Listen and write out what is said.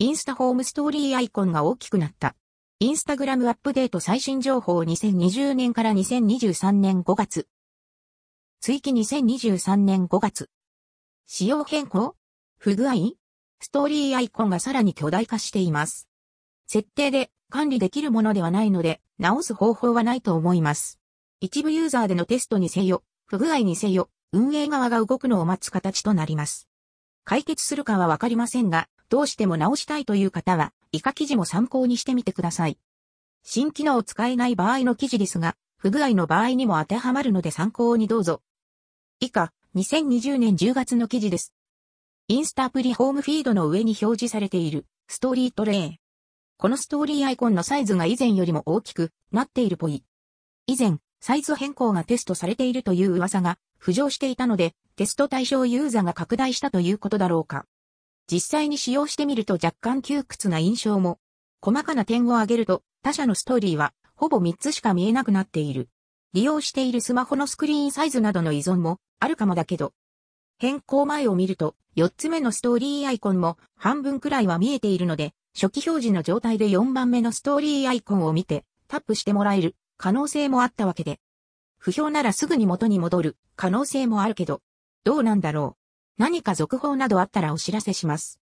インスタホームストーリーアイコンが大きくなった。インスタグラムアップデート最新情報2020年から2023年5月。追記2023年5月。仕様変更？不具合？ストーリーアイコンがさらに巨大化しています。設定で管理できるものではないので、直す方法はないと思います。一部ユーザーでのテストにせよ、不具合にせよ、運営側が動くのを待つ形となります。解決するかはわかりませんが、どうしても直したいという方は、以下記事も参考にしてみてください。新機能を使えない場合の記事ですが、不具合の場合にも当てはまるので参考にどうぞ。以下、2020年10月の記事です。インスタアプリホームフィードの上に表示されているストーリートレイ。このストーリーアイコンのサイズが以前よりも大きくなっているぽい。以前、サイズ変更がテストされているという噂が浮上していたので、テスト対象ユーザーが拡大したということだろうか。実際に使用してみると若干窮屈な印象も。細かな点を挙げると、他社のストーリーは、ほぼ3つしか見えなくなっている。利用しているスマホのスクリーンサイズなどの依存も、あるかもだけど。変更前を見ると、4つ目のストーリーアイコンも、半分くらいは見えているので、初期表示の状態で4番目のストーリーアイコンを見て、タップしてもらえる可能性もあったわけで。不評ならすぐに元に戻る可能性もあるけど、どうなんだろう。何か続報などあったらお知らせします。